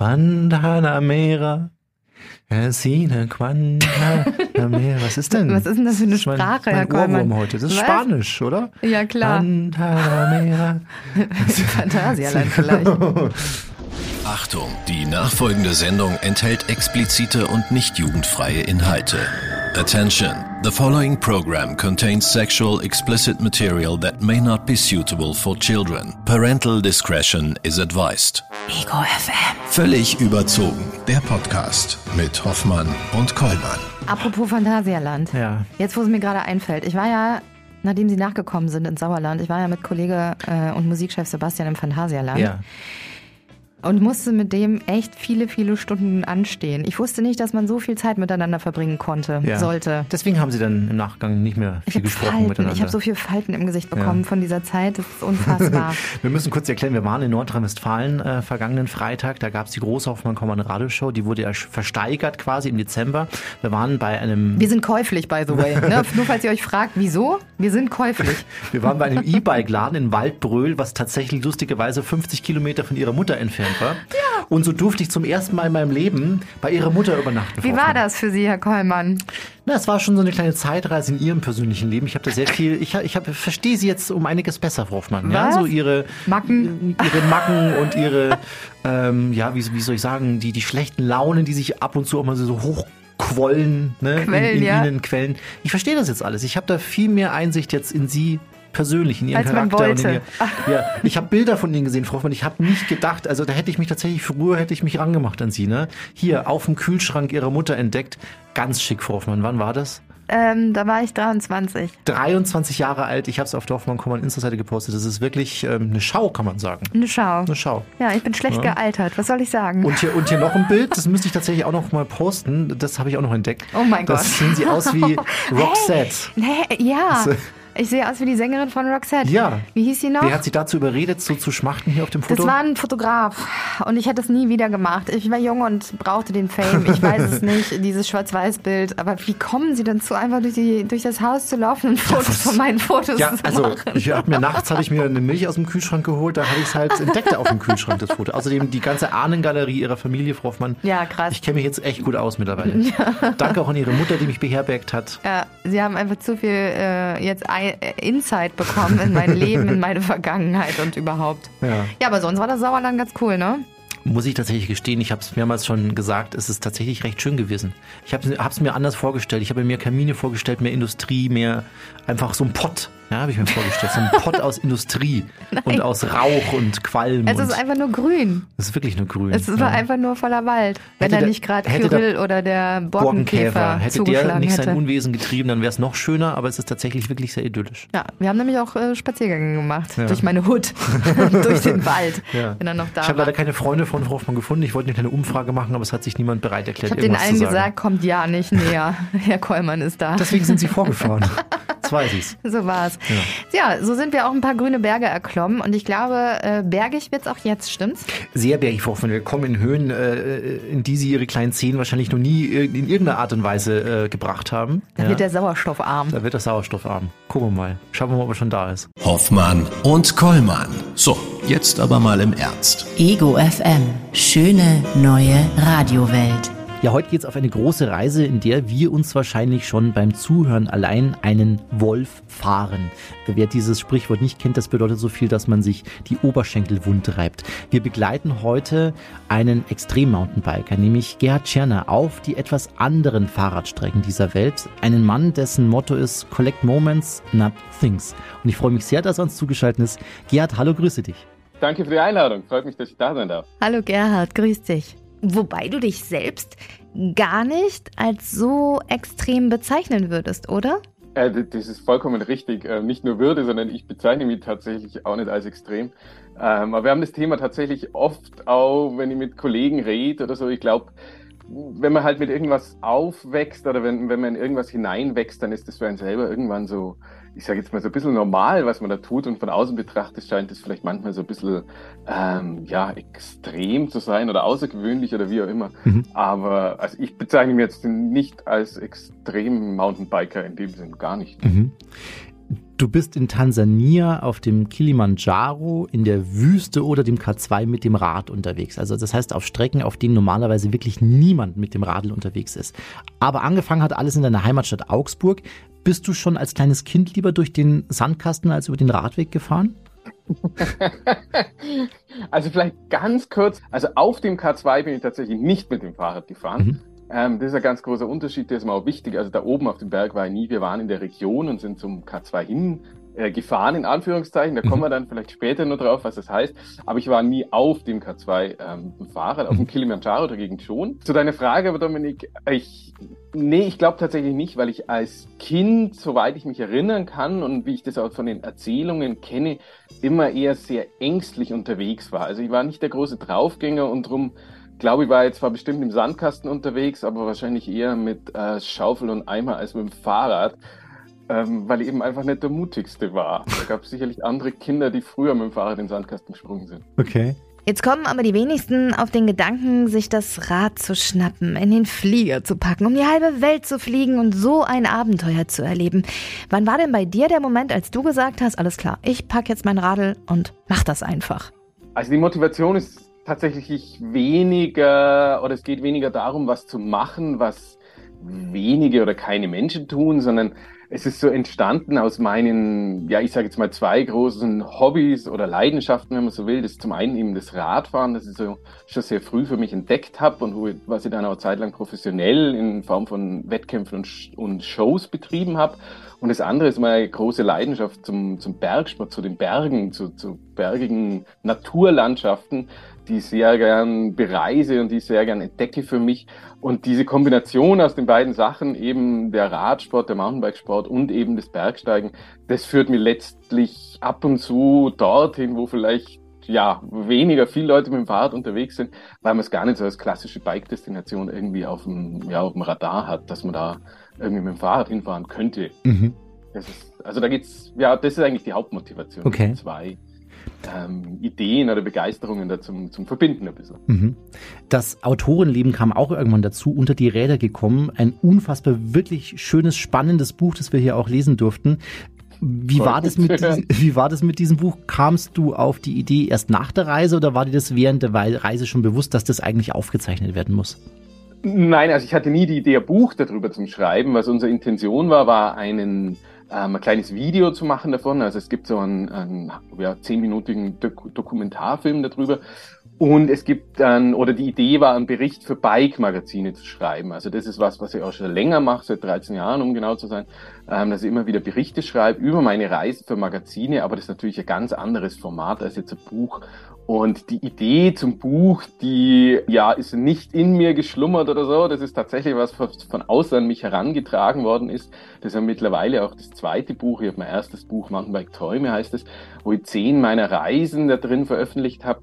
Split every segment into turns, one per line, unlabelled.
Guantanamera. Sine Guantanamera. Was ist denn?
Was ist denn das für eine
Das ist mein-
Sprache,
mein
Herr Kollmann?
Ohrwurm heute. Das ist
Was?
Spanisch, oder?
Ja, klar.
Guantanamera.
Phantasialand vielleicht.
Achtung, die nachfolgende Sendung enthält explizite und nicht jugendfreie Inhalte. Attention, the following program contains sexual explicit material that may not be suitable for children. Parental discretion is advised.
Ego FM.
Völlig überzogen, der Podcast mit Hoffmann und Kollmann.
Apropos Phantasialand.
Ja.
Jetzt, wo es mir gerade einfällt. Ich war ja, nachdem Sie nachgekommen sind ins Sauerland, ich war ja mit Kollege äh, und Musikchef Sebastian im Phantasialand.
Ja.
Und musste mit dem echt viele, viele Stunden anstehen. Ich wusste nicht, dass man so viel Zeit miteinander verbringen konnte,
ja.
sollte.
Deswegen haben Sie dann im Nachgang nicht mehr
Ich
viel
habe
gesprochen
Falten.
miteinander.
Ich habe so viele Falten im Gesicht bekommen
Ja.
von dieser Zeit. Das ist unfassbar.
Wir müssen kurz erklären, wir waren in Nordrhein-Westfalen äh, vergangenen Freitag. Da gab es die große Hoffmann Kommand Radioshow. Die wurde ja versteigert quasi im Dezember. Wir waren bei einem
Wir sind käuflich, by the way. Ne? Nur falls ihr euch fragt, wieso? Wir sind käuflich.
Wir waren bei einem E-Bike-Laden in Waldbröl, was tatsächlich lustigerweise 50 Kilometer von ihrer Mutter entfernt war. Ja. Und so durfte ich zum ersten Mal in meinem Leben bei ihrer Mutter übernachten.
Wie war das für Sie, Herr Kollmann?
Na, es war schon so eine kleine Zeitreise in Ihrem persönlichen Leben. Ich habe da sehr viel, ich, ich verstehe Sie jetzt um einiges besser, Frau Hoffmann. Ja, so Ihre
Macken?
ihre Macken und ihre, ähm, ja, wie, wie soll ich sagen, die, die schlechten Launen, die sich ab und zu auch mal so hochquollen, ne,
Quellen,
in, in
ja.
Ihnen quellen. Ich verstehe das jetzt alles. Ich habe da viel mehr Einsicht jetzt in Sie persönlich, in Ihren
Als
Charakter. Und in ihr, ja, ich habe Bilder von Ihnen gesehen, Frau Hoffmann. Ich habe nicht gedacht, also da hätte ich mich tatsächlich, früher hätte ich mich rangemacht an Sie, ne? Hier, auf dem Kühlschrank Ihrer Mutter entdeckt. Ganz schick, Frau Hoffmann. Wann war das?
Ähm, da war ich 23.
23 Jahre alt. Ich habe es auf Dorfmann Kommand Insta-Seite gepostet. Das ist wirklich ähm, eine Schau, kann man sagen.
Eine Schau.
Eine Schau.
Ja, ich bin schlecht
Ja.
gealtert. Was soll ich sagen?
Und hier, und hier noch ein Bild, das müsste ich tatsächlich auch noch mal posten. Das habe ich auch noch entdeckt.
Oh mein
Das
Gott.
sehen sie aus wie Roxette.
Nee, ja.
So.
Ich sehe aus wie die Sängerin von Roxette.
Ja.
Wie hieß sie noch?
Wer hat sie dazu überredet, so zu schmachten hier auf dem Foto?
das war ein Fotograf und ich hätte es nie wieder gemacht. Ich war jung und brauchte den Fame. Ich weiß es nicht, dieses Schwarz-Weiß-Bild. Aber wie kommen Sie dazu, einfach durch, die, durch das Haus zu laufen und Fotos von meinen Fotos
ja,
zu
also
machen?
ich hab mir nachts habe ich mir eine Milch aus dem Kühlschrank geholt, da habe ich es halt entdeckt auf dem Kühlschrank das Foto. Außerdem die ganze Ahnengalerie ihrer Familie, Frau Hoffmann.
Ja, krass.
Ich kenne mich jetzt echt gut aus mittlerweile. Danke auch an ihre Mutter, die mich beherbergt hat.
Ja, Sie haben einfach zu viel äh, jetzt ein, Insight bekommen in mein Leben, in meine Vergangenheit und überhaupt.
Ja.
Ja, aber sonst war das Sauerland ganz cool, ne?
Muss ich tatsächlich gestehen, ich habe es mehrmals schon gesagt, es ist tatsächlich recht schön gewesen. Ich habe es mir anders vorgestellt. Ich habe mir mehr Kamine vorgestellt, mehr Industrie, mehr einfach so ein Pott. Ja, habe ich mir vorgestellt. So ein Pott aus Industrie und aus Rauch und Qualm.
Es ist einfach nur grün.
es ist wirklich nur grün.
Es war
ja.
einfach nur voller Wald. Wenn
Hätte
da nicht gerade Kyrill oder der
Borkenkäfer.
Borkenkäfer
Hätte der nicht
hätte.
sein Unwesen getrieben, dann wäre es noch schöner, aber es ist tatsächlich wirklich sehr idyllisch.
Ja, wir haben nämlich auch äh, Spaziergänge gemacht.
Ja.
Durch meine Hut. durch den Wald.
Ja.
Wenn er noch da
ich habe leider keine Freunde von Frau Hoffmann gefunden. Ich wollte eine kleine Umfrage machen, aber es hat sich niemand bereit erklärt,
Ich habe den allen
sagen.
gesagt, kommt ja nicht näher. Herr Kollmann ist da.
Deswegen sind sie vorgefahren. Jetzt weiß ich's.
So war's. Ja. so sind wir auch ein paar grüne Berge erklommen und ich glaube, äh, bergig wird's auch jetzt, stimmt's?
Sehr bergig Hoffmann. Wir kommen in Höhen, äh, in die sie ihre kleinen Zehen wahrscheinlich noch nie ir- in irgendeiner Art und Weise äh, gebracht haben.
Da
Ja.
wird der Sauerstoffarm.
da wird das sauerstoffarm. Gucken wir mal. Schauen wir mal, ob er schon da ist.
Hoffmann und Kollmann. So, jetzt aber mal im Ernst.
Ego FM. Schöne neue Radiowelt.
Ja, heute geht's auf eine große Reise, in der wir uns wahrscheinlich schon beim Zuhören allein einen Wolf fahren. Wer dieses Sprichwort nicht kennt, das bedeutet so viel, dass man sich die Oberschenkel wund reibt. Wir begleiten heute einen Extrem-Mountainbiker, nämlich Gerhard Tscherner, auf die etwas anderen Fahrradstrecken dieser Welt. Einen Mann, dessen Motto ist Collect Moments, not Things. Und ich freue mich sehr, dass er uns zugeschaltet ist. Gerhard, hallo, grüße dich.
Danke für die Einladung. Freut mich, dass ich da sein darf.
Hallo Gerhard, grüß dich. Wobei du dich selbst gar nicht als so extrem bezeichnen würdest, oder?
Äh, das ist vollkommen richtig. Äh, nicht nur Würde, sondern ich bezeichne mich tatsächlich auch nicht als extrem. Ähm, aber wir haben das Thema tatsächlich oft auch, wenn ich mit Kollegen rede oder so. Ich glaube, wenn man halt mit irgendwas aufwächst oder wenn, wenn man in irgendwas hineinwächst, dann ist das für einen selber irgendwann so, ich sage jetzt mal so ein bisschen normal, was man da tut. Und von außen betrachtet scheint es vielleicht manchmal so ein bisschen ähm, ja, extrem zu sein oder außergewöhnlich oder wie auch immer.
Mhm.
Aber also ich bezeichne mich jetzt nicht als extrem Mountainbiker in dem Sinn, gar nicht.
Mhm. Du bist in Tansania auf dem Kilimanjaro in der Wüste oder dem K2 mit dem Rad unterwegs. Also das heißt auf Strecken, auf denen normalerweise wirklich niemand mit dem Radl unterwegs ist. Aber angefangen hat alles in deiner Heimatstadt Augsburg. Bist du schon als kleines Kind lieber durch den Sandkasten als über den Radweg gefahren?
also vielleicht ganz kurz. Also auf dem K2 bin ich tatsächlich nicht mit dem Fahrrad gefahren. Mhm. Ähm, das ist ein ganz großer Unterschied, der ist mir auch wichtig. Also da oben auf dem Berg war ich nie. Wir waren in der Region und sind zum K2 hin äh, gefahren, in Anführungszeichen. Da kommen mhm. wir dann vielleicht später nur drauf, was das heißt. Aber ich war nie auf dem K2 ähm, Fahrrad, auf dem mhm. Kilimanjaro dagegen schon. Zu deiner Frage aber, Dominik, ich, nee, ich glaube tatsächlich nicht, weil ich als Kind, soweit ich mich erinnern kann und wie ich das auch von den Erzählungen kenne, immer eher sehr ängstlich unterwegs war. Also ich war nicht der große Draufgänger und drum glaube, ich war jetzt zwar bestimmt im Sandkasten unterwegs, aber wahrscheinlich eher mit äh, Schaufel und Eimer als mit dem Fahrrad, ähm, weil ich eben einfach nicht der mutigste war. Da gab es sicherlich andere Kinder, die früher mit dem Fahrrad in den Sandkasten gesprungen sind.
Okay.
Jetzt kommen aber die wenigsten auf den Gedanken, sich das Rad zu schnappen, in den Flieger zu packen, um die halbe Welt zu fliegen und so ein Abenteuer zu erleben. Wann war denn bei dir der Moment, als du gesagt hast, alles klar, ich packe jetzt mein Radl und mach das einfach?
Also die Motivation ist tatsächlich weniger, oder es geht weniger darum, was zu machen, was wenige oder keine Menschen tun, sondern es ist so entstanden aus meinen, ja, ich sage jetzt mal zwei großen Hobbys oder Leidenschaften, wenn man so will. Das ist zum einen eben das Radfahren, das ich so schon sehr früh für mich entdeckt habe und wo, was ich dann auch zeitlang professionell in Form von Wettkämpfen und, und Shows betrieben habe. Und das andere ist meine große Leidenschaft zum, zum Bergsport, zu den Bergen, zu, zu bergigen Naturlandschaften, die ich sehr gern bereise und die ich sehr gern entdecke für mich. Und diese Kombination aus den beiden Sachen, eben der Radsport, der Mountainbikesport und eben das Bergsteigen, das führt mir letztlich ab und zu dorthin, wo vielleicht ja, weniger viele Leute mit dem Fahrrad unterwegs sind, weil man es gar nicht so als klassische Bike-Destination irgendwie auf dem, ja, auf dem Radar hat, dass man da irgendwie mit dem Fahrrad hinfahren könnte. Mhm. Das ist, also da geht's, ja, das ist eigentlich die Hauptmotivation.
Okay.
Zwei ähm, Ideen oder Begeisterungen da zum, zum Verbinden ein bisschen.
Mhm. Das Autorenleben kam auch irgendwann dazu, unter die Räder gekommen. Ein unfassbar wirklich schönes, spannendes Buch, das wir hier auch lesen durften. Wie war, das mit diesem, wie war das mit diesem Buch? Kamst du auf die Idee erst nach der Reise oder war dir das während der Reise schon bewusst, dass das eigentlich aufgezeichnet werden muss?
Nein, also ich hatte nie die Idee, ein Buch darüber zu schreiben. Was unsere Intention war, war einen ähm, ein kleines Video zu machen davon. Also es gibt so einen, einen ja, zehnminütigen Dok Dokumentarfilm darüber. Und es gibt dann, oder die Idee war, einen Bericht für Bike-Magazine zu schreiben. Also das ist was, was ich auch schon länger mache, seit 13 Jahren, um genau zu sein, ähm, dass ich immer wieder Berichte schreibe über meine Reise für Magazine, aber das ist natürlich ein ganz anderes Format als jetzt ein Buch. Und die Idee zum Buch, die ja ist nicht in mir geschlummert oder so. Das ist tatsächlich was, was von außen an mich herangetragen worden ist. Das ist ja mittlerweile auch das zweite Buch. Ich habe mein erstes Buch, Mountainbike Träume heißt es, wo ich zehn meiner Reisen da drin veröffentlicht habe.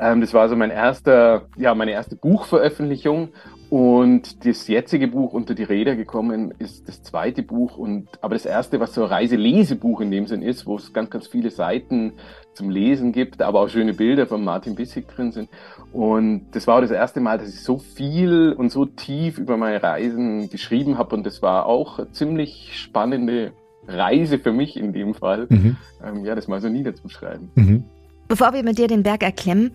Ähm, das war so mein erster, ja, meine erste Buchveröffentlichung. Und das jetzige Buch unter die Räder gekommen ist das zweite Buch und aber das erste, was so ein Reiselesebuch in dem Sinn ist, wo es ganz, ganz viele Seiten zum Lesen gibt, aber auch schöne Bilder von Martin Bissig drin sind. Und das war auch das erste Mal, dass ich so viel und so tief über meine Reisen geschrieben habe und das war auch eine ziemlich spannende Reise für mich in dem Fall, mhm. ähm, ja, das mal so niederzuschreiben. Mhm.
Bevor wir mit dir den Berg erklimmen,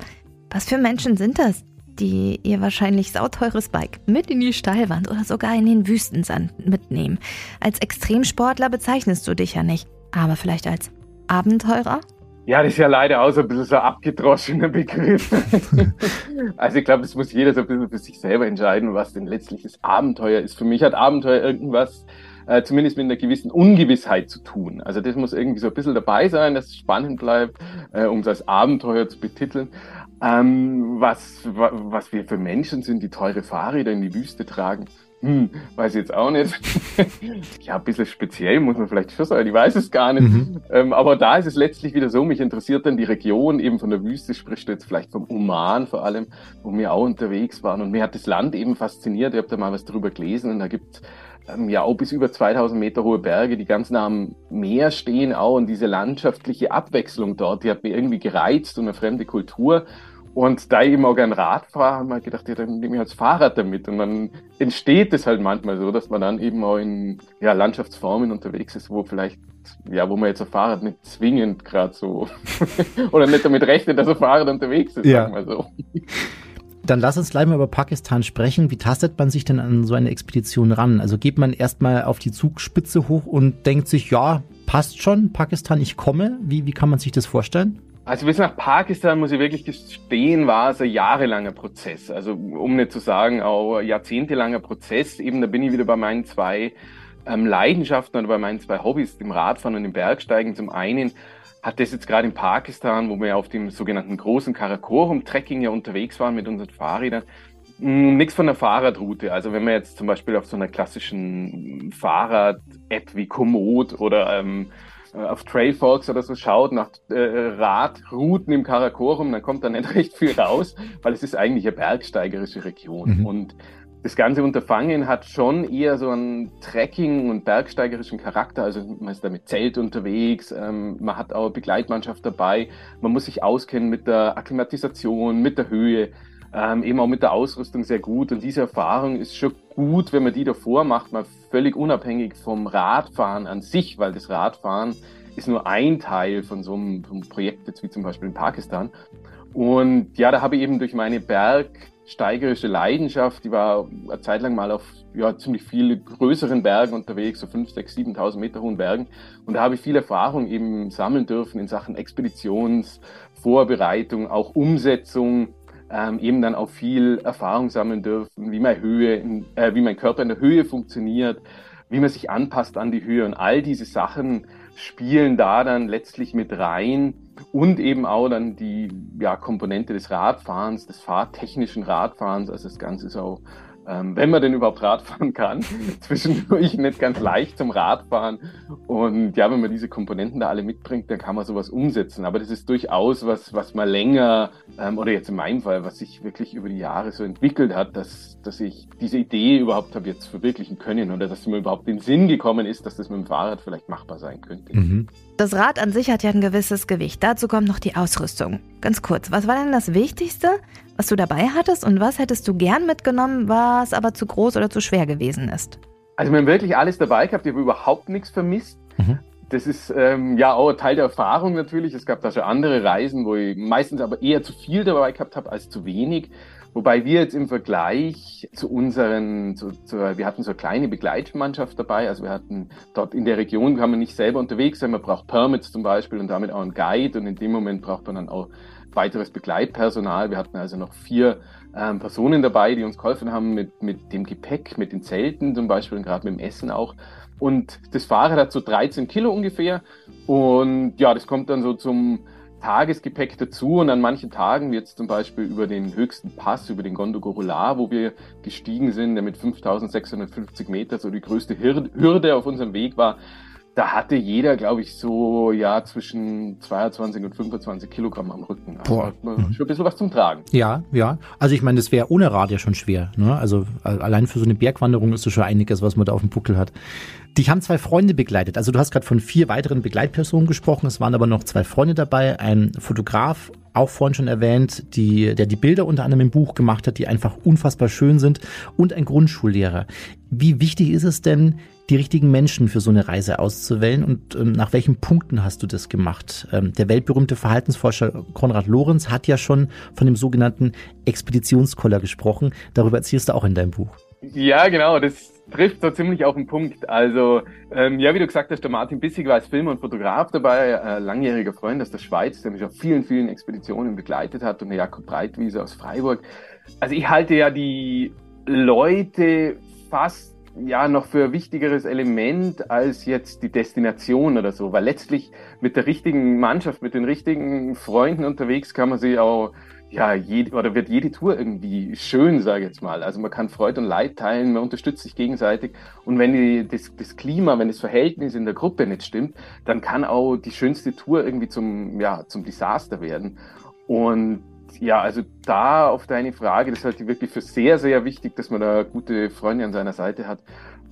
was für Menschen sind das, die ihr wahrscheinlich sauteures Bike mit in die Steilwand oder sogar in den Wüstensand mitnehmen. Als Extremsportler bezeichnest du dich ja nicht, aber vielleicht als Abenteurer?
Ja, das ist ja leider auch so ein bisschen so ein abgedroschener Begriff. also ich glaube, das muss jeder so ein bisschen für sich selber entscheiden, was denn letztlich das Abenteuer ist. Für mich hat Abenteuer irgendwas, äh, zumindest mit einer gewissen Ungewissheit zu tun. Also das muss irgendwie so ein bisschen dabei sein, dass es spannend bleibt, äh, um es als Abenteuer zu betiteln. Ähm, was, was wir für Menschen sind, die teure Fahrräder in die Wüste tragen, hm, weiß ich jetzt auch nicht. ja, ein bisschen speziell muss man vielleicht schon sagen, ich weiß es gar nicht. Mhm. Ähm, aber da ist es letztlich wieder so, mich interessiert dann die Region eben von der Wüste, sprichst du jetzt vielleicht vom Oman vor allem, wo wir auch unterwegs waren. Und mir hat das Land eben fasziniert. Ich habe da mal was drüber gelesen und da gibt ähm, ja auch bis über 2000 Meter hohe Berge, die ganz nah am Meer stehen auch und diese landschaftliche Abwechslung dort, die hat mir irgendwie gereizt und eine fremde Kultur. Und da ich eben auch gern Rad fahre, habe ich gedacht, ja, dann nehme ich halt das Fahrrad damit. Und dann entsteht es halt manchmal so, dass man dann eben auch in ja, Landschaftsformen unterwegs ist, wo vielleicht, ja, wo man jetzt ein Fahrrad nicht zwingend gerade so oder nicht damit rechnet, dass ein Fahrrad unterwegs ist,
Ja.
sagen wir so.
Dann lass uns gleich mal über Pakistan sprechen. Wie tastet man sich denn an so eine Expedition ran? Also geht man erstmal auf die Zugspitze hoch und denkt sich, ja, passt schon, Pakistan, ich komme. Wie, wie kann man sich das vorstellen?
Also bis nach Pakistan, muss ich wirklich gestehen, war es ein jahrelanger Prozess. Also um nicht zu sagen, auch ein jahrzehntelanger Prozess. Eben, da bin ich wieder bei meinen zwei ähm, Leidenschaften oder bei meinen zwei Hobbys, dem Radfahren und dem Bergsteigen. Zum einen hat das jetzt gerade in Pakistan, wo wir auf dem sogenannten großen Karakorum-Trekking ja unterwegs waren mit unseren Fahrrädern, nichts von der Fahrradroute. Also wenn man jetzt zum Beispiel auf so einer klassischen Fahrrad-App wie Komoot oder ähm, auf Trailfolks oder so schaut nach äh, Radrouten im Karakorum, dann kommt da nicht recht viel raus, weil es ist eigentlich eine bergsteigerische Region.
Mhm.
Und das ganze Unterfangen hat schon eher so einen Trekking- und bergsteigerischen Charakter. Also man ist da mit Zelt unterwegs, ähm, man hat auch eine Begleitmannschaft dabei, man muss sich auskennen mit der Akklimatisation, mit der Höhe, ähm, eben auch mit der Ausrüstung sehr gut. Und diese Erfahrung ist schon gut, wenn man die davor macht, mal völlig unabhängig vom Radfahren an sich, weil das Radfahren ist nur ein Teil von so einem, einem Projekt, jetzt wie zum Beispiel in Pakistan. Und ja, da habe ich eben durch meine bergsteigerische Leidenschaft, die war eine Zeit lang mal auf ja, ziemlich viele größeren Bergen unterwegs, so 5, 6, 7.000 Meter hohen Bergen. Und da habe ich viel Erfahrung eben sammeln dürfen in Sachen Expeditionsvorbereitung, auch Umsetzung, ähm, eben dann auch viel Erfahrung sammeln dürfen, wie meine Höhe, in, äh, wie mein Körper in der Höhe funktioniert, wie man sich anpasst an die Höhe. Und all diese Sachen spielen da dann letztlich mit rein und eben auch dann die ja, Komponente des Radfahrens, des fahrtechnischen Radfahrens, also das Ganze ist auch ähm, wenn man denn überhaupt Radfahren kann, zwischendurch nicht ganz leicht zum Radfahren. Und ja, wenn man diese Komponenten da alle mitbringt, dann kann man sowas umsetzen. Aber das ist durchaus was, was man länger, ähm, oder jetzt in meinem Fall, was sich wirklich über die Jahre so entwickelt hat, dass, dass ich diese Idee überhaupt habe jetzt verwirklichen können oder dass mir überhaupt in den Sinn gekommen ist, dass das mit dem Fahrrad vielleicht machbar sein könnte.
Mhm.
Das Rad an sich hat ja ein gewisses Gewicht. Dazu kommt noch die Ausrüstung. Ganz kurz, was war denn das Wichtigste, was du dabei hattest und was hättest du gern mitgenommen, was aber zu groß oder zu schwer gewesen ist?
Also wir haben wirklich alles dabei gehabt, ich habe überhaupt nichts vermisst.
Mhm.
Das ist ähm, ja auch ein Teil der Erfahrung natürlich. Es gab da schon andere Reisen, wo ich meistens aber eher zu viel dabei gehabt habe als zu wenig. Wobei wir jetzt im Vergleich zu unseren, zu, zu, wir hatten so eine kleine Begleitmannschaft dabei. Also wir hatten dort in der Region, kann man nicht selber unterwegs sein. Man braucht Permits zum Beispiel und damit auch einen Guide. Und in dem Moment braucht man dann auch weiteres Begleitpersonal. Wir hatten also noch vier ähm, Personen dabei, die uns geholfen haben mit, mit dem Gepäck, mit den Zelten zum Beispiel und gerade mit dem Essen auch. Und das Fahrrad hat so 13 Kilo ungefähr. Und ja, das kommt dann so zum Tagesgepäck dazu. Und an manchen Tagen, wie jetzt zum Beispiel über den höchsten Pass, über den Gondogorola, wo wir gestiegen sind, der mit 5650 Meter so die größte Hürde auf unserem Weg war, da hatte jeder, glaube ich, so ja zwischen 22 und 25 Kilogramm am Rücken. Also
Boah.
man schon ein bisschen was zum Tragen.
Ja, ja. Also ich meine, das wäre ohne Rad ja schon schwer. Ne? Also allein für so eine Bergwanderung ist es schon einiges, was man da auf dem Buckel hat. Dich haben zwei Freunde begleitet. Also du hast gerade von vier weiteren Begleitpersonen gesprochen. Es waren aber noch zwei Freunde dabei. Ein Fotograf, auch vorhin schon erwähnt, die, der die Bilder unter anderem im Buch gemacht hat, die einfach unfassbar schön sind. Und ein Grundschullehrer. Wie wichtig ist es denn, die richtigen Menschen für so eine Reise auszuwählen und ähm, nach welchen Punkten hast du das gemacht? Ähm, der weltberühmte Verhaltensforscher Konrad Lorenz hat ja schon von dem sogenannten Expeditionskoller gesprochen. Darüber erzählst du auch in deinem Buch.
Ja, genau, das trifft so ziemlich auf den Punkt. Also, ähm, ja, wie du gesagt hast, der Martin Bissig war als Filmer und Fotograf dabei, äh, langjähriger Freund aus der Schweiz, der mich auf vielen, vielen Expeditionen begleitet hat und der Jakob Breitwiese aus Freiburg. Also ich halte ja die Leute fast ja noch für ein wichtigeres Element als jetzt die Destination oder so, weil letztlich mit der richtigen Mannschaft, mit den richtigen Freunden unterwegs kann man sich auch ja, jede, oder wird jede Tour irgendwie schön, sage ich jetzt mal. Also man kann Freude und Leid teilen, man unterstützt sich gegenseitig. Und wenn die, das, das Klima, wenn das Verhältnis in der Gruppe nicht stimmt, dann kann auch die schönste Tour irgendwie zum, ja, zum Desaster werden. Und ja, also da auf deine Frage, das halte ich wirklich für sehr, sehr wichtig, dass man da gute Freunde an seiner Seite hat.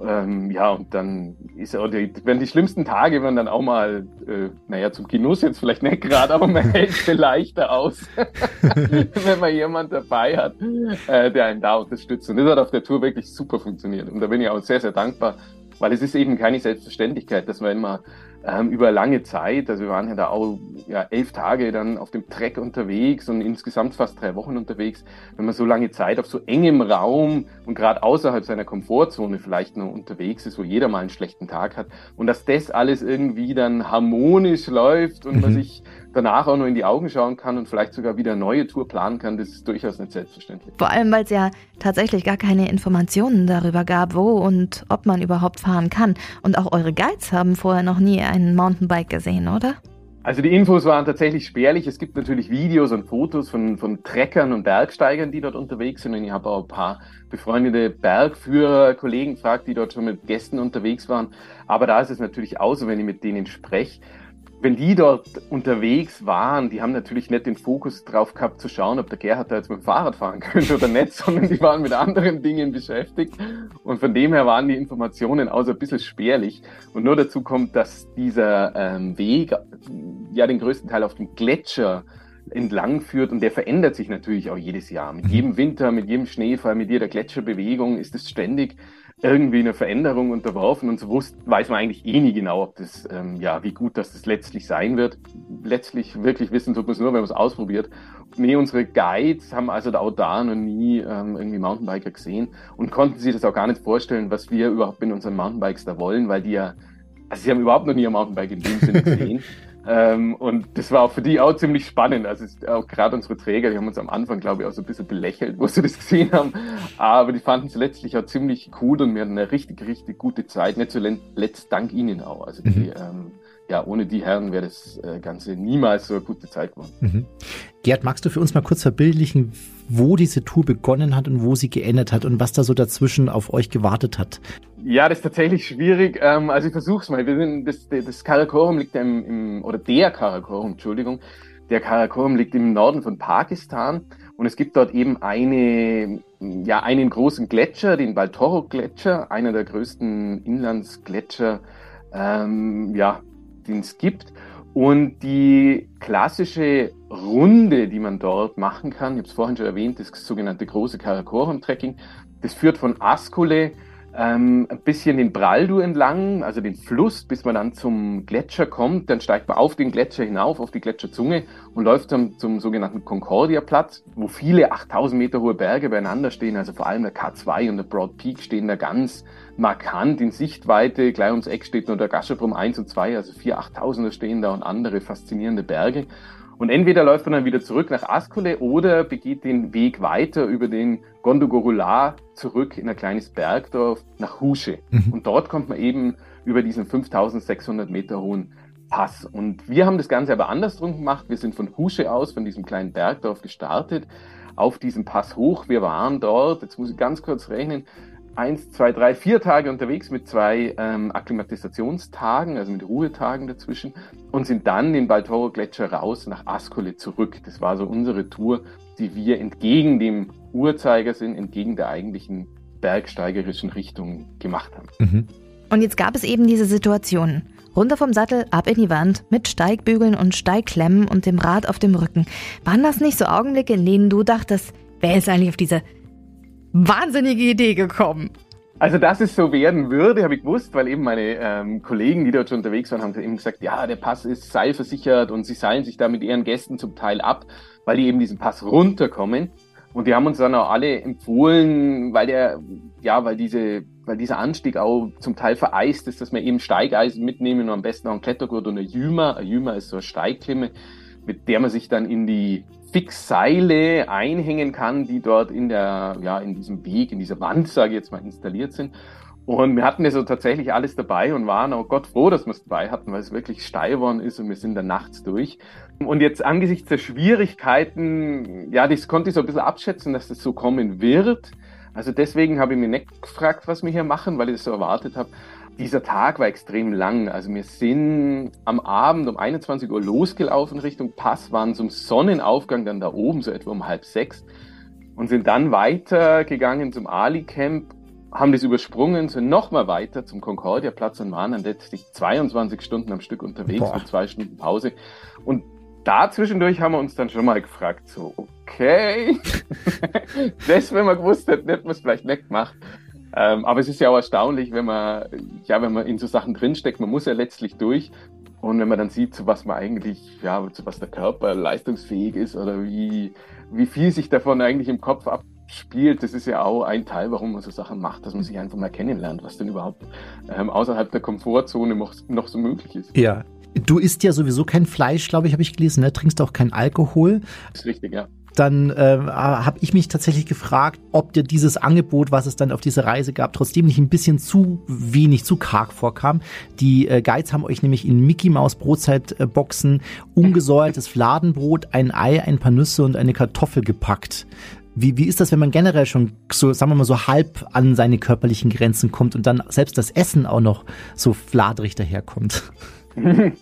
Ähm, ja, und dann ist auch die, wenn die schlimmsten Tage werden dann auch mal, äh, naja, zum Genuss jetzt vielleicht nicht gerade, aber man hält viel leichter aus, wenn man jemand dabei hat, äh, der einen da unterstützt. Und das hat auf der Tour wirklich super funktioniert. Und da bin ich auch sehr, sehr dankbar, weil es ist eben keine Selbstverständlichkeit, dass man immer ähm, über lange Zeit. Also wir waren ja da auch ja, elf Tage dann auf dem Trek unterwegs und insgesamt fast drei Wochen unterwegs. Wenn man so lange Zeit auf so engem Raum und gerade außerhalb seiner Komfortzone vielleicht noch unterwegs ist, wo jeder mal einen schlechten Tag hat und dass das alles irgendwie dann harmonisch läuft und mhm. man sich danach auch noch in die Augen schauen kann und vielleicht sogar wieder eine neue Tour planen kann, das ist durchaus nicht selbstverständlich.
Vor allem, weil es ja tatsächlich gar keine Informationen darüber gab, wo und ob man überhaupt fahren kann. Und auch eure Guides haben vorher noch nie einen Mountainbike gesehen, oder?
Also die Infos waren tatsächlich spärlich. Es gibt natürlich Videos und Fotos von, von Treckern und Bergsteigern, die dort unterwegs sind. Und ich habe auch ein paar befreundete Bergführer, Kollegen gefragt, die dort schon mit Gästen unterwegs waren. Aber da ist es natürlich auch so, wenn ich mit denen spreche, wenn die dort unterwegs waren, die haben natürlich nicht den Fokus drauf gehabt zu schauen, ob der Gerhard da jetzt mit dem Fahrrad fahren könnte oder nicht, sondern die waren mit anderen Dingen beschäftigt. Und von dem her waren die Informationen auch so ein bisschen spärlich. Und nur dazu kommt, dass dieser ähm, Weg ja den größten Teil auf dem Gletscher entlang führt und der verändert sich natürlich auch jedes Jahr. Mit jedem Winter, mit jedem Schneefall, mit jeder Gletscherbewegung ist es ständig irgendwie eine Veränderung unterworfen und so wusste, weiß man eigentlich eh nie genau, ob das, ähm, ja, wie gut das, das letztlich sein wird. Letztlich wirklich wissen tut man es nur, wenn man es ausprobiert. Nee, unsere Guides haben also auch da noch nie ähm, irgendwie Mountainbiker gesehen und konnten sich das auch gar nicht vorstellen, was wir überhaupt mit unseren Mountainbikes da wollen, weil die ja, also sie haben überhaupt noch nie ein Mountainbike in dem Sinne gesehen. Ähm, und das war auch für die auch ziemlich spannend. Also auch gerade unsere Träger, die haben uns am Anfang, glaube ich, auch so ein bisschen belächelt, wo sie das gesehen haben. Aber die fanden es letztlich auch ziemlich gut und wir hatten eine richtig, richtig gute Zeit. Nicht zuletzt dank ihnen auch. Also die, mhm. ähm, ja, ohne die Herren wäre das äh, Ganze niemals so eine gute Zeit geworden. Mhm.
Gerd, magst du für uns mal kurz verbildlichen, wo diese Tour begonnen hat und wo sie geendet hat und was da so dazwischen auf euch gewartet hat?
Ja, das ist tatsächlich schwierig. Ähm, also ich versuche es mal. Wir sind, das, das Karakorum liegt im, im, oder der Karakorum, Entschuldigung, der Karakorum liegt im Norden von Pakistan und es gibt dort eben eine, ja, einen großen Gletscher, den Baltoro-Gletscher, einer der größten Inlandsgletscher, ähm, ja, den es gibt. Und die klassische Runde, die man dort machen kann, ich habe es vorhin schon erwähnt, das sogenannte große Karakorum-Trekking, das führt von Askule ähm, ein bisschen den Braldu entlang, also den Fluss, bis man dann zum Gletscher kommt. Dann steigt man auf den Gletscher hinauf, auf die Gletscherzunge und läuft dann zum sogenannten Concordia-Platz, wo viele 8000 Meter hohe Berge beieinander stehen. Also vor allem der K2 und der Broad Peak stehen da ganz markant in Sichtweite. Gleich ums Eck steht nur der Gaschebrum 1 und 2, also vier 8000er stehen da und andere faszinierende Berge. Und entweder läuft man dann wieder zurück nach Askole oder begeht den Weg weiter über den Gondogorula zurück in ein kleines Bergdorf nach Husche. Mhm. Und dort kommt man eben über diesen 5600 Meter hohen Pass. Und wir haben das Ganze aber andersrum gemacht. Wir sind von Husche aus, von diesem kleinen Bergdorf gestartet, auf diesem Pass hoch. Wir waren dort, jetzt muss ich ganz kurz rechnen, eins, zwei, drei, vier Tage unterwegs mit zwei ähm, Akklimatisationstagen, also mit Ruhetagen dazwischen und sind dann den Baltoro Gletscher raus nach Ascoli zurück. Das war so unsere Tour, die wir entgegen dem Uhrzeigersinn, entgegen der eigentlichen bergsteigerischen Richtung gemacht haben. Mhm.
Und jetzt gab es eben diese Situation. Runter vom Sattel, ab in die Wand, mit Steigbügeln und Steigklemmen und dem Rad auf dem Rücken. Waren das nicht so Augenblicke, in denen du dachtest, wer ist eigentlich auf diese wahnsinnige Idee gekommen.
Also, dass es so werden würde, habe ich gewusst, weil eben meine ähm, Kollegen, die dort schon unterwegs waren, haben eben gesagt, ja, der Pass ist seilversichert und sie seilen sich da mit ihren Gästen zum Teil ab, weil die eben diesen Pass runterkommen. Und die haben uns dann auch alle empfohlen, weil der, ja, weil diese, weil dieser Anstieg auch zum Teil vereist ist, dass wir eben Steigeisen mitnehmen und am besten auch ein Klettergurt und eine Jümer. Eine Jümer ist so eine Steigklimme, mit der man sich dann in die Fixseile einhängen kann, die dort in der, ja, in diesem Weg, in dieser Wand, sage ich jetzt mal, installiert sind. Und wir hatten also tatsächlich alles dabei und waren auch Gott froh, dass wir es dabei hatten, weil es wirklich steil worden ist und wir sind dann nachts durch. Und jetzt angesichts der Schwierigkeiten, ja, das konnte ich so ein bisschen abschätzen, dass das so kommen wird. Also deswegen habe ich mir nicht gefragt, was wir hier machen, weil ich das so erwartet habe. Dieser Tag war extrem lang. Also wir sind am Abend um 21 Uhr losgelaufen Richtung Pass, waren zum Sonnenaufgang dann da oben, so etwa um halb sechs und sind dann weitergegangen zum Ali-Camp, haben das übersprungen, sind nochmal weiter zum Concordia-Platz und waren dann letztlich 22 Stunden am Stück unterwegs Boah. mit zwei Stunden Pause. Und da zwischendurch haben wir uns dann schon mal gefragt, so, okay, das, wenn man gewusst hätte, hätten wir es vielleicht nicht gemacht. Ähm, aber es ist ja auch erstaunlich, wenn man, ja, wenn man in so Sachen drinsteckt, man muss ja letztlich durch. Und wenn man dann sieht, zu was man eigentlich, ja, zu was der Körper leistungsfähig ist oder wie, wie viel sich davon eigentlich im Kopf abspielt, das ist ja auch ein Teil, warum man so Sachen macht, dass man sich einfach mal kennenlernt, was denn überhaupt ähm, außerhalb der Komfortzone noch, noch so möglich ist.
Ja. Du isst ja sowieso kein Fleisch, glaube ich, habe ich gelesen, ne? trinkst auch kein Alkohol.
Das ist richtig, ja
dann äh, habe ich mich tatsächlich gefragt, ob dir dieses Angebot, was es dann auf dieser Reise gab, trotzdem nicht ein bisschen zu wenig, zu karg vorkam. Die äh, Guides haben euch nämlich in Mickey Maus Brotzeitboxen ungesäuertes Fladenbrot, ein Ei, ein paar Nüsse und eine Kartoffel gepackt. Wie, wie ist das, wenn man generell schon so, sagen wir mal, so halb an seine körperlichen Grenzen kommt und dann selbst das Essen auch noch so fladrig daherkommt?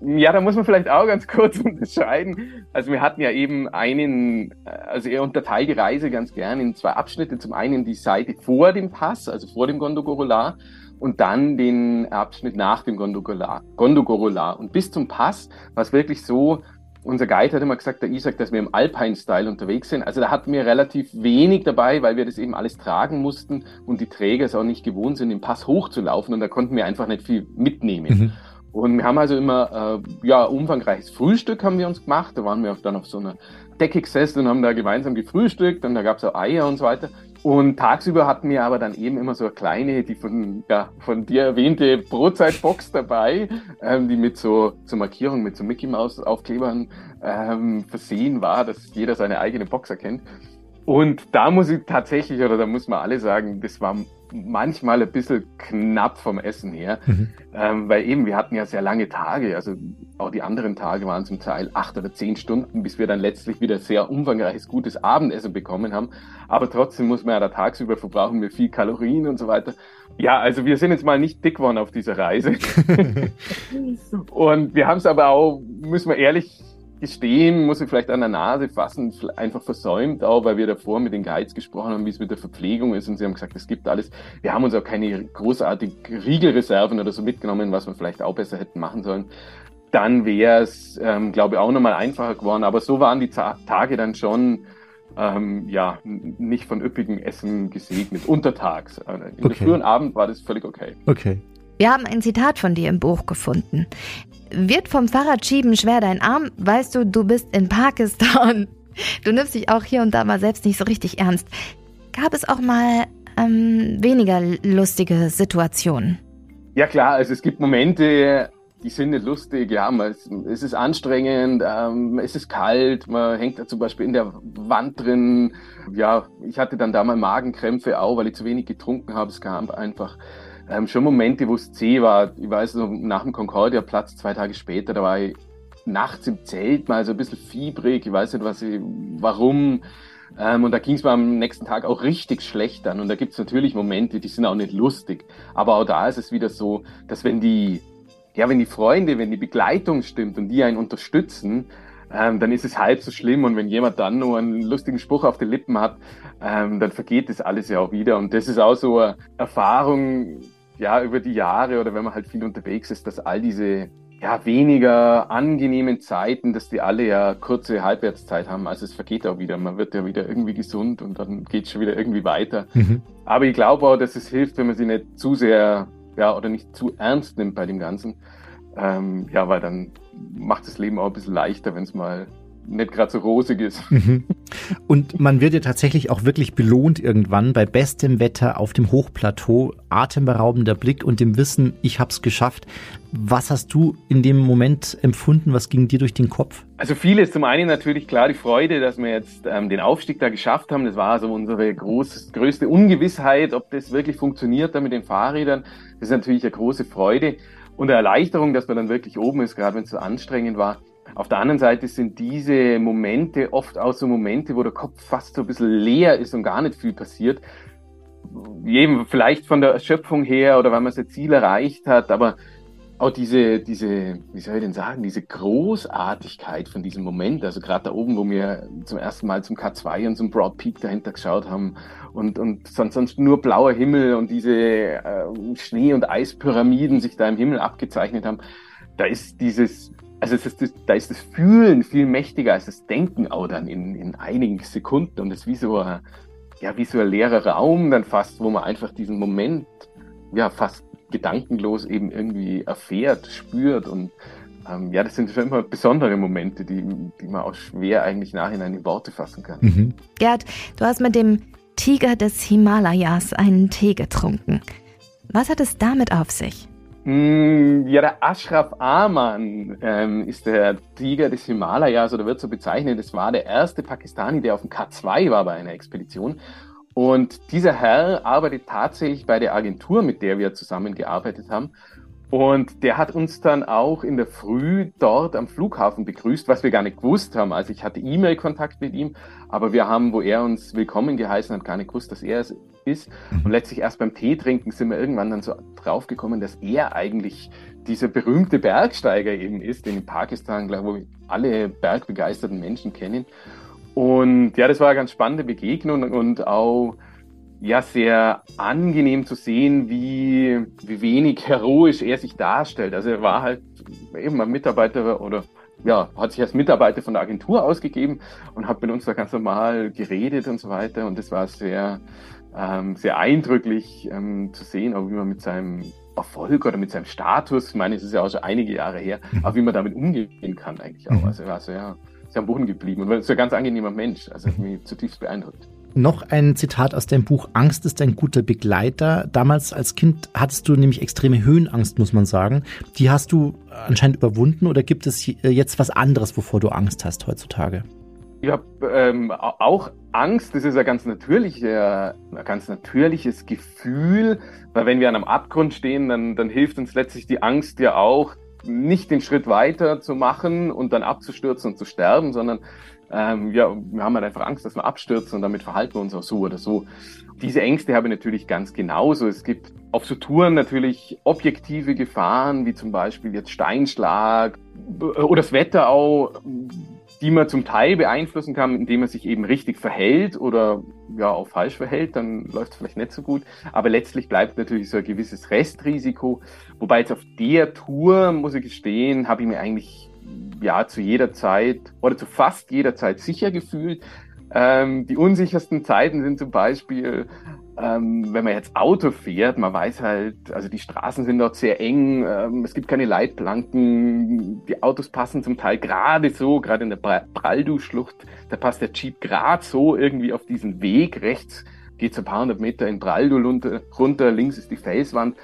ja, da muss man vielleicht auch ganz kurz unterscheiden. Also wir hatten ja eben einen, also er unterteilt die Reise ganz gern in zwei Abschnitte. Zum einen die Seite vor dem Pass, also vor dem Gondogorola und dann den Abschnitt nach dem Gondogorola. Gondogorola. Und bis zum Pass war es wirklich so, unser Guide hat immer gesagt, der Isaac, dass wir im Alpine-Style unterwegs sind. Also da hatten wir relativ wenig dabei, weil wir das eben alles tragen mussten und die Träger es auch nicht gewohnt sind, den Pass hochzulaufen und da konnten wir einfach nicht viel mitnehmen. Mhm. Und wir haben also immer, äh, ja, umfangreiches Frühstück haben wir uns gemacht. Da waren wir dann auf so einer Decke gesessen und haben da gemeinsam gefrühstückt und da gab es auch Eier und so weiter. Und tagsüber hatten wir aber dann eben immer so eine kleine, die von, ja, von dir erwähnte Brotzeitbox dabei, ähm, die mit so zur Markierung mit so Mickey Maus Aufklebern ähm, versehen war, dass jeder seine eigene Box erkennt. Und da muss ich tatsächlich, oder da muss man alle sagen, das war manchmal ein bisschen knapp vom Essen her, mhm. ähm, weil eben wir hatten ja sehr lange Tage, also auch die anderen Tage waren zum Teil acht oder zehn Stunden, bis wir dann letztlich wieder sehr umfangreiches, gutes Abendessen bekommen haben. Aber trotzdem muss man ja da tagsüber verbrauchen wir viel Kalorien und so weiter. Ja, also wir sind jetzt mal nicht dick geworden auf dieser Reise. und wir haben es aber auch, müssen wir ehrlich gestehen, muss ich vielleicht an der Nase fassen, einfach versäumt, auch weil wir davor mit den Guides gesprochen haben, wie es mit der Verpflegung ist und sie haben gesagt, es gibt alles. Wir haben uns auch keine großartigen Riegelreserven oder so mitgenommen, was wir vielleicht auch besser hätten machen sollen. Dann wäre es, ähm, glaube ich, auch nochmal einfacher geworden. Aber so waren die Tage dann schon ähm, ja, nicht von üppigen Essen gesegnet, untertags. Äh, in okay. der frühen Abend war das völlig okay.
Okay.
Wir haben ein Zitat von dir im Buch gefunden. Wird vom Fahrradschieben schwer dein Arm, weißt du, du bist in Pakistan. Du nimmst dich auch hier und da mal selbst nicht so richtig ernst. Gab es auch mal ähm, weniger lustige Situationen?
Ja klar, also es gibt Momente, die sind nicht lustig, ja, man, es ist anstrengend, ähm, es ist kalt, man hängt da zum Beispiel in der Wand drin. Ja, ich hatte dann da mal Magenkrämpfe auch, weil ich zu wenig getrunken habe. Es kam einfach ähm, schon Momente, wo es zäh war. Ich weiß, so nach dem Concordia-Platz, zwei Tage später, da war ich nachts im Zelt mal so ein bisschen fiebrig. Ich weiß nicht, was ich, warum. Ähm, und da ging es mir am nächsten Tag auch richtig schlecht an. Und da gibt es natürlich Momente, die sind auch nicht lustig. Aber auch da ist es wieder so, dass wenn die, ja, wenn die Freunde, wenn die Begleitung stimmt und die einen unterstützen, ähm, dann ist es halb so schlimm. Und wenn jemand dann nur einen lustigen Spruch auf den Lippen hat, ähm, dann vergeht das alles ja auch wieder. Und das ist auch so eine Erfahrung, ja, über die Jahre oder wenn man halt viel unterwegs ist, dass all diese ja, weniger angenehmen Zeiten, dass die alle ja kurze Halbwertszeit haben. Also es vergeht auch wieder. Man wird ja wieder irgendwie gesund und dann geht es schon wieder irgendwie weiter. Mhm. Aber ich glaube auch, dass es hilft, wenn man sie nicht zu sehr, ja, oder nicht zu ernst nimmt bei dem Ganzen. Ähm, ja, weil dann macht das Leben auch ein bisschen leichter, wenn es mal nicht gerade so rosig ist. Mhm.
Und man wird ja tatsächlich auch wirklich belohnt irgendwann bei bestem Wetter auf dem Hochplateau, atemberaubender Blick und dem Wissen, ich habe es geschafft. Was hast du in dem Moment empfunden? Was ging dir durch den Kopf?
Also vieles. Zum einen natürlich klar die Freude, dass wir jetzt ähm, den Aufstieg da geschafft haben. Das war also unsere groß, größte Ungewissheit, ob das wirklich funktioniert da mit den Fahrrädern. Das ist natürlich eine große Freude und eine Erleichterung, dass man dann wirklich oben ist, gerade wenn es so anstrengend war. Auf der anderen Seite sind diese Momente oft auch so Momente, wo der Kopf fast so ein bisschen leer ist und gar nicht viel passiert, jedem vielleicht von der Erschöpfung her oder weil man sein Ziel erreicht hat, aber auch diese, diese, wie soll ich denn sagen, diese Großartigkeit von diesem Moment, also gerade da oben, wo wir zum ersten Mal zum K2 und zum Broad Peak dahinter geschaut haben und, und sonst, sonst nur blauer Himmel und diese äh, Schnee- und Eispyramiden sich da im Himmel abgezeichnet haben, da ist dieses, also es ist da ist das Fühlen viel mächtiger als das Denken auch dann in, in einigen Sekunden und es ist wie so ein, ja, wie so ein leerer Raum dann fast, wo man einfach diesen Moment ja fast gedankenlos eben irgendwie erfährt, spürt und ähm, ja, das sind schon immer besondere Momente, die, die man auch schwer eigentlich nachhinein in Worte fassen kann. Mhm.
Gerd, du hast mit dem Tiger des Himalayas einen Tee getrunken. Was hat es damit auf sich?
Mm, ja, der Ashraf Aman ähm, ist der Tiger des Himalayas oder wird so bezeichnet. Es war der erste Pakistani, der auf dem K2 war bei einer Expedition. Und dieser Herr arbeitet tatsächlich bei der Agentur, mit der wir zusammengearbeitet haben. Und der hat uns dann auch in der Früh dort am Flughafen begrüßt, was wir gar nicht gewusst haben. Also ich hatte E-Mail-Kontakt mit ihm, aber wir haben, wo er uns willkommen geheißen hat, gar nicht gewusst, dass er es ist. Und letztlich erst beim Tee trinken sind wir irgendwann dann so draufgekommen, dass er eigentlich dieser berühmte Bergsteiger eben ist, den in Pakistan, glaube ich, alle bergbegeisterten Menschen kennen. Und ja, das war eine ganz spannende Begegnung und auch ja sehr angenehm zu sehen, wie, wie wenig heroisch er sich darstellt. Also er war halt eben ein Mitarbeiter oder ja, hat sich als Mitarbeiter von der Agentur ausgegeben und hat mit uns da ganz normal geredet und so weiter. Und das war sehr, ähm, sehr eindrücklich ähm, zu sehen, auch wie man mit seinem Erfolg oder mit seinem Status, ich meine, es ist ja auch schon einige Jahre her, mhm. auch wie man damit umgehen kann eigentlich auch. Mhm. Also er war sehr, sehr am Boden geblieben und ist ein ganz angenehmer Mensch. Also hat mich zutiefst beeindruckt.
Noch ein Zitat aus deinem Buch Angst ist ein guter Begleiter. Damals als Kind hattest du nämlich extreme Höhenangst, muss man sagen. Die hast du anscheinend überwunden oder gibt es jetzt was anderes, wovor du Angst hast heutzutage?
Ich habe ähm, auch Angst, das ist ein ganz, natürlicher, ein ganz natürliches Gefühl, weil wenn wir an einem Abgrund stehen, dann, dann hilft uns letztlich die Angst ja auch, nicht den Schritt weiter zu machen und dann abzustürzen und zu sterben, sondern ähm, ja, wir haben halt einfach Angst, dass wir abstürzen und damit verhalten wir uns auch so oder so. Diese Ängste habe ich natürlich ganz genauso. Es gibt auf so Touren natürlich objektive Gefahren, wie zum Beispiel jetzt Steinschlag oder das Wetter auch, die man zum Teil beeinflussen kann, indem man sich eben richtig verhält oder ja auch falsch verhält, dann läuft es vielleicht nicht so gut. Aber letztlich bleibt natürlich so ein gewisses Restrisiko. Wobei jetzt auf der Tour, muss ich gestehen, habe ich mir eigentlich ja zu jeder Zeit oder zu fast jeder Zeit sicher gefühlt. Ähm, die unsichersten Zeiten sind zum Beispiel, ähm, wenn man jetzt Auto fährt, man weiß halt, also die Straßen sind dort sehr eng, ähm, es gibt keine Leitplanken, die Autos passen zum Teil gerade so, gerade in der Braldu-Schlucht, da passt der Jeep gerade so irgendwie auf diesen Weg, rechts geht es ein paar hundert Meter in Braldu runter, runter, links ist die Felswand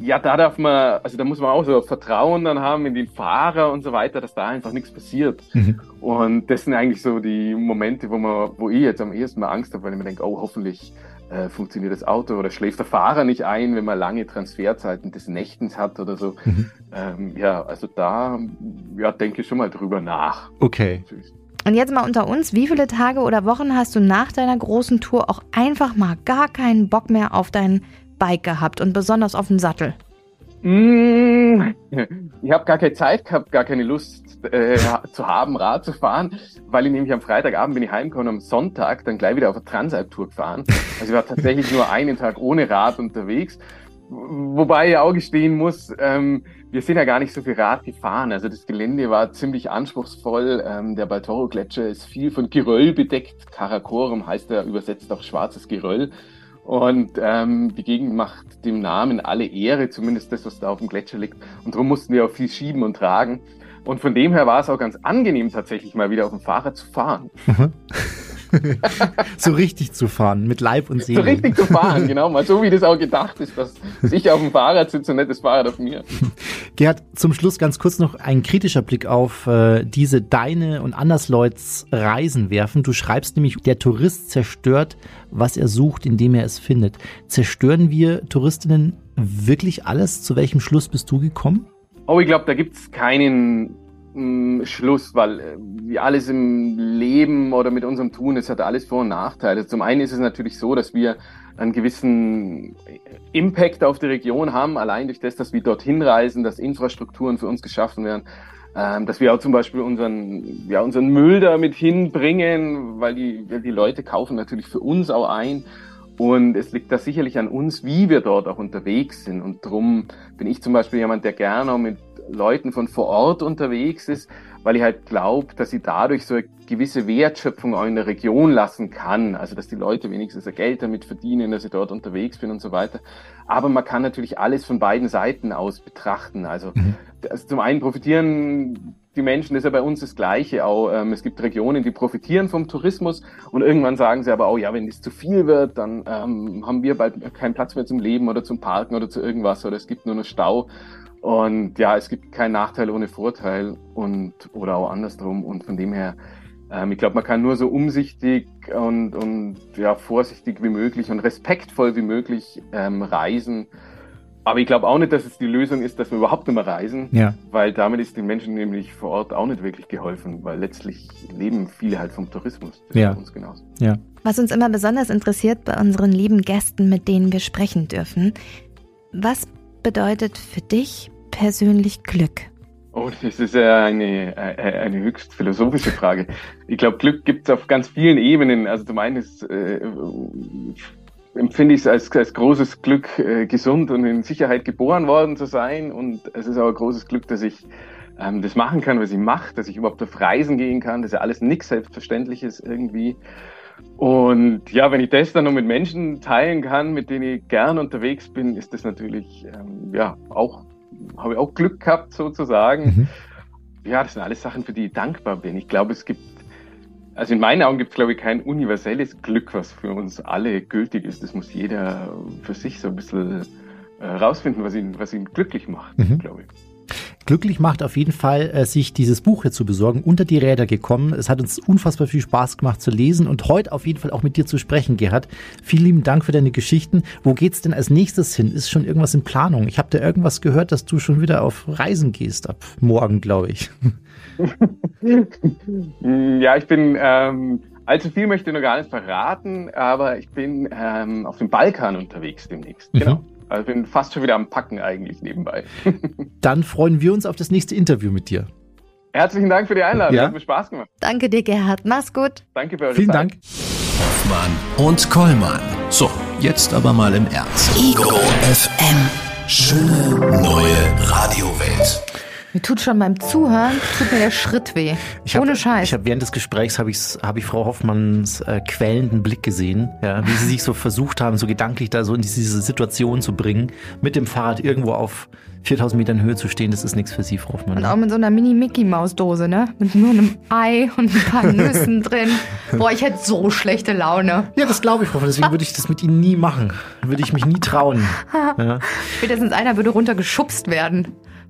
ja, da darf man, also da muss man auch so Vertrauen dann haben in den Fahrer und so weiter, dass da einfach nichts passiert. Mhm. Und das sind eigentlich so die Momente, wo man, wo ich jetzt am ehesten mal Angst habe, weil ich mir denke, oh, hoffentlich äh, funktioniert das Auto oder schläft der Fahrer nicht ein, wenn man lange Transferzeiten des Nächtens hat oder so. Mhm. Ähm, ja, also da, ja, denke ich schon mal drüber nach.
Okay.
Und jetzt mal unter uns, wie viele Tage oder Wochen hast du nach deiner großen Tour auch einfach mal gar keinen Bock mehr auf deinen Bike gehabt und besonders auf den Sattel?
Mm, ich habe gar keine Zeit gehabt, gar keine Lust äh, zu haben, Rad zu fahren, weil ich nämlich am Freitagabend bin ich heimgekommen, am Sonntag dann gleich wieder auf eine Transalp-Tour gefahren. Also ich war tatsächlich nur einen Tag ohne Rad unterwegs. Wobei ich auch gestehen muss, ähm, wir sind ja gar nicht so viel Rad gefahren. Also das Gelände war ziemlich anspruchsvoll. Ähm, der Baltoro-Gletscher ist viel von Geröll bedeckt. Karakorum heißt er übersetzt auch schwarzes Geröll. Und ähm, die Gegend macht dem Namen alle Ehre, zumindest das, was da auf dem Gletscher liegt. Und darum mussten wir auch viel schieben und tragen. Und von dem her war es auch ganz angenehm, tatsächlich mal wieder auf dem Fahrrad zu fahren.
So richtig zu fahren, mit Leib und Seele.
So richtig zu fahren, genau, mal so wie das auch gedacht ist, dass ich auf dem Fahrrad sitze und nicht das Fahrrad auf mir.
Gerhard, zum Schluss ganz kurz noch ein kritischer Blick auf äh, diese deine und Andersleuts Reisen werfen. Du schreibst nämlich, der Tourist zerstört, was er sucht, indem er es findet. Zerstören wir Touristinnen wirklich alles? Zu welchem Schluss bist du gekommen?
Oh, ich glaube, da gibt es keinen mh, Schluss, weil äh, wie alles im Leben oder mit unserem Tun, es hat alles Vor- und Nachteile. Zum einen ist es natürlich so, dass wir einen gewissen Impact auf die Region haben, allein durch das, dass wir dorthin reisen, dass Infrastrukturen für uns geschaffen werden, ähm, dass wir auch zum Beispiel unseren, ja, unseren Müll da mit hinbringen, weil die, die Leute kaufen natürlich für uns auch ein. Und es liegt da sicherlich an uns, wie wir dort auch unterwegs sind. Und darum bin ich zum Beispiel jemand, der gerne mit Leuten von vor Ort unterwegs ist, weil ich halt glaube, dass ich dadurch so eine gewisse Wertschöpfung auch in der Region lassen kann. Also dass die Leute wenigstens ihr Geld damit verdienen, dass ich dort unterwegs bin und so weiter. Aber man kann natürlich alles von beiden Seiten aus betrachten. Also,
Mhm.
also zum einen profitieren die Menschen, das ist ja bei uns das Gleiche auch. Ähm, es gibt Regionen, die profitieren vom Tourismus und irgendwann sagen sie aber auch, ja, wenn das zu viel wird, dann ähm, haben wir bald keinen Platz mehr zum Leben oder zum Parken oder zu irgendwas oder es gibt nur noch Stau. Und ja, es gibt keinen Nachteil ohne Vorteil und oder auch andersrum. Und von dem her, ähm, ich glaube, man kann nur so umsichtig und, und ja, vorsichtig wie möglich und respektvoll wie möglich ähm, reisen. Aber ich glaube auch nicht, dass es die Lösung ist, dass wir überhaupt nicht mehr reisen,
Ja.
weil damit ist den Menschen nämlich vor Ort auch nicht wirklich geholfen, weil letztlich leben viele halt vom Tourismus. Das ist
Ja.
bei uns genauso.
Ja.
Was uns immer besonders interessiert bei unseren lieben Gästen, mit denen wir sprechen dürfen. Was bedeutet für dich persönlich Glück?
Oh, das ist ja eine, äh, eine höchst philosophische Frage. Ich glaube, Glück gibt es auf ganz vielen Ebenen. Also zum einen ist, äh, empfinde ich es als, als großes Glück, äh, gesund und in Sicherheit geboren worden zu sein. Und es ist auch ein großes Glück, dass ich ähm, das machen kann, was ich mache, dass ich überhaupt auf Reisen gehen kann. Das ist ja alles nichts Selbstverständliches irgendwie. Und ja, wenn ich das dann noch mit Menschen teilen kann, mit denen ich gern unterwegs bin, ist das natürlich ähm, ja auch habe ich auch Glück gehabt sozusagen.
Mhm.
Ja, das sind alles Sachen, für die ich dankbar bin. Ich glaube, es gibt, also in meinen Augen gibt es, glaube ich, kein universelles Glück, was für uns alle gültig ist. Das muss jeder für sich so ein bisschen äh, rausfinden, was ihn, was ihn glücklich macht,
Mhm.
glaube ich.
Glücklich macht auf jeden Fall, äh, sich dieses Buch hier zu besorgen, unter die Räder gekommen. Es hat uns unfassbar viel Spaß gemacht zu lesen und heute auf jeden Fall auch mit dir zu sprechen, Gerhard. Vielen lieben Dank für deine Geschichten. Wo geht's denn als nächstes hin? Ist schon irgendwas in Planung? Ich habe da irgendwas gehört, dass du schon wieder auf Reisen gehst ab morgen, glaube ich.
Ja, ich bin, ähm, allzu viel möchte ich noch gar nicht verraten, aber ich bin ähm, auf dem Balkan unterwegs demnächst.
Mhm.
Genau. Also bin fast schon wieder am Packen eigentlich nebenbei.
Dann freuen wir uns auf das nächste Interview mit dir.
Herzlichen Dank für die Einladung.
Ja.
Hat mir Spaß gemacht.
Danke dir, Gerhard. Mach's gut.
Danke für eure
Vielen
Zeit.
Dank.
Hoffmann und Kollmann. So, jetzt aber mal im Ernst.
Ego FM.
Schöne neue Radiowelt.
Mir tut schon beim Zuhören, tut mir der Schritt weh.
Ich hab,
Ohne Scheiß.
Ich habe während des Gesprächs habe ich habe ich Frau Hoffmanns äh, quälenden Blick gesehen, ja, wie sie sich so versucht haben, so gedanklich da so in diese Situation zu bringen, mit dem Fahrrad irgendwo auf 4000 Metern Höhe zu stehen. Das ist nichts für Sie, Frau Hoffmann.
Und
ne?
auch mit so einer Mini-Mickey-Maus-Dose, ne? Mit nur einem Ei und ein paar Nüssen drin. Boah, ich hätte so schlechte Laune.
Ja, das glaube ich, Frau Hoffmann. Deswegen würde ich das mit Ihnen nie machen. Würde ich mich nie trauen. Ja.
Spätestens einer würde runtergeschubst werden.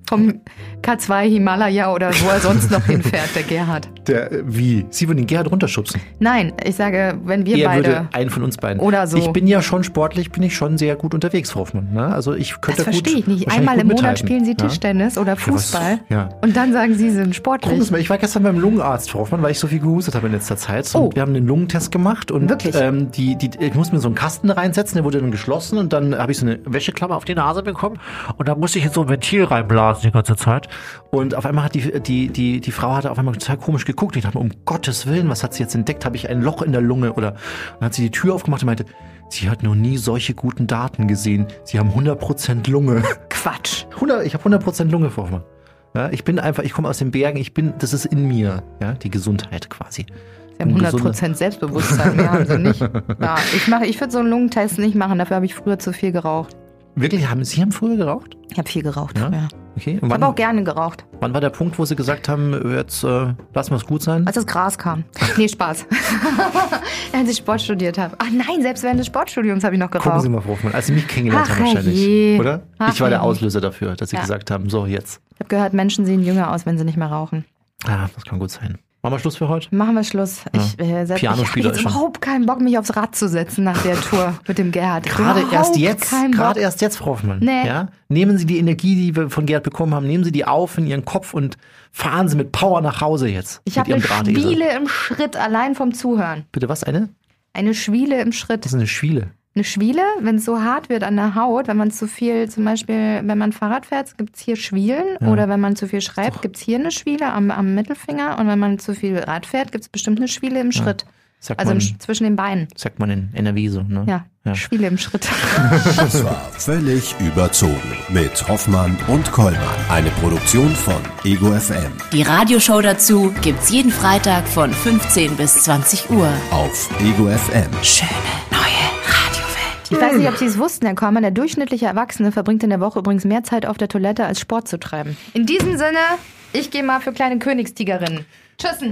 Vom K2 Himalaya oder wo er sonst noch hinfährt, der Gerhard.
Der, wie? Sie würden den Gerhard runterschubsen.
Nein, ich sage, wenn wir
er
beide.
würde einen von uns beiden.
Oder so.
Ich bin ja schon sportlich, bin ich schon sehr gut unterwegs, Frau Hoffmann. Ne? Also ich könnte
das
gut,
verstehe ich nicht. Einmal im Monat spielen Sie
Ja?
Tischtennis oder
was-
Fußball.
ja.
Und dann sagen Sie, Sie sind sportlich.
Mal, ich war gestern beim Lungenarzt, Frau Hoffmann, weil ich so viel gehustet habe in letzter Zeit. Und
Oh.
wir haben einen Lungentest gemacht und
Wirklich?
Ähm, die, die, ich musste mir so einen Kasten reinsetzen, der wurde dann geschlossen und dann habe ich so eine Wäscheklammer auf die Nase bekommen und da musste ich in so ein Ventil reinblasen die ganze Zeit. Und auf einmal hat die, die, die, die Frau hatte auf einmal total komisch geguckt. Ich dachte mir, um Gottes Willen, was hat sie jetzt entdeckt? Habe ich ein Loch in der Lunge? Oder dann hat sie die Tür aufgemacht und meinte, sie hat noch nie solche guten Daten gesehen. Sie haben 100% Lunge.
Quatsch.
100, ich habe 100% Lunge, Frau Hoffmann. Ja, ich bin einfach, ich komme aus den Bergen, ich bin, das ist in mir, ja, die Gesundheit quasi.
Sie haben
Ein gesunder-
100% Selbstbewusstsein, mehr haben Sie nicht. Ja, ich mache, ich würde so einen Lungentest nicht machen, dafür habe ich früher zu viel geraucht.
Wirklich, haben Sie haben früher geraucht?
Ich habe viel geraucht
Ja?
früher.
Okay. Und
Ich habe auch gerne geraucht,
wann war der Punkt, wo Sie gesagt haben, jetzt äh, lassen wir es gut sein?
als das Gras kam. Nee, Spaß. als ich Sport studiert habe. Ach nein, selbst während des Sportstudiums habe ich noch
Gucken
geraucht.
Sie mal, Frau Hoffmann, als Sie mich kennengelernt
Ach,
haben wahrscheinlich,
herrje.
oder?
Ach,
ich war der. Auslöser dafür, dass Sie
Ja.
gesagt haben, so jetzt.
Ich habe gehört, Menschen sehen jünger aus, wenn sie nicht mehr rauchen.
Ah, das kann gut sein. Machen wir Schluss für heute?
Machen wir Schluss. Ich, äh, setz- ich habe überhaupt keinen Bock, mich aufs Rad zu setzen nach der Tour mit dem Gerhard.
Gerade erst jetzt, gerade erst jetzt, Frau Hoffmann.
Nee.
Ja? Nehmen Sie die Energie, die wir von Gerd bekommen haben, nehmen Sie die auf in Ihren Kopf und fahren Sie mit Power nach Hause jetzt.
Ich habe eine. Schwiele im Schritt allein vom Zuhören.
Bitte was, eine?
Eine Schwiele im Schritt.
Das ist eine Schwiele.
Eine Schwiele, wenn es so hart wird an der Haut, wenn man zu viel, zum Beispiel, wenn man Fahrrad fährt, gibt es hier Schwielen. Oder wenn man zu viel schreibt, gibt es hier eine Schwiele am, am Mittelfinger. Und wenn man zu viel Rad fährt, gibt es bestimmt eine Schwiele im Schritt.
Sagt,
Also
man,
Sch- zwischen den Beinen.
sagt man in NRW so, ne?
Ja,
Ja.
Schwiele im Schritt.
Das war völlig überzogen mit Hoffmann und Kollmann. Eine Produktion von Ego FM
Die Radioshow dazu gibt's jeden Freitag von 15 bis 20 Uhr.
auf Ego FM.
Schöne neue Radiowelt.
Ich weiß nicht, ob Sie es wussten, Herr Kormann, der durchschnittliche Erwachsene verbringt in der Woche übrigens mehr Zeit auf der Toilette, als Sport zu treiben. In diesem Sinne, ich gehe mal für kleine Königstiegerinnen. Tschüssen.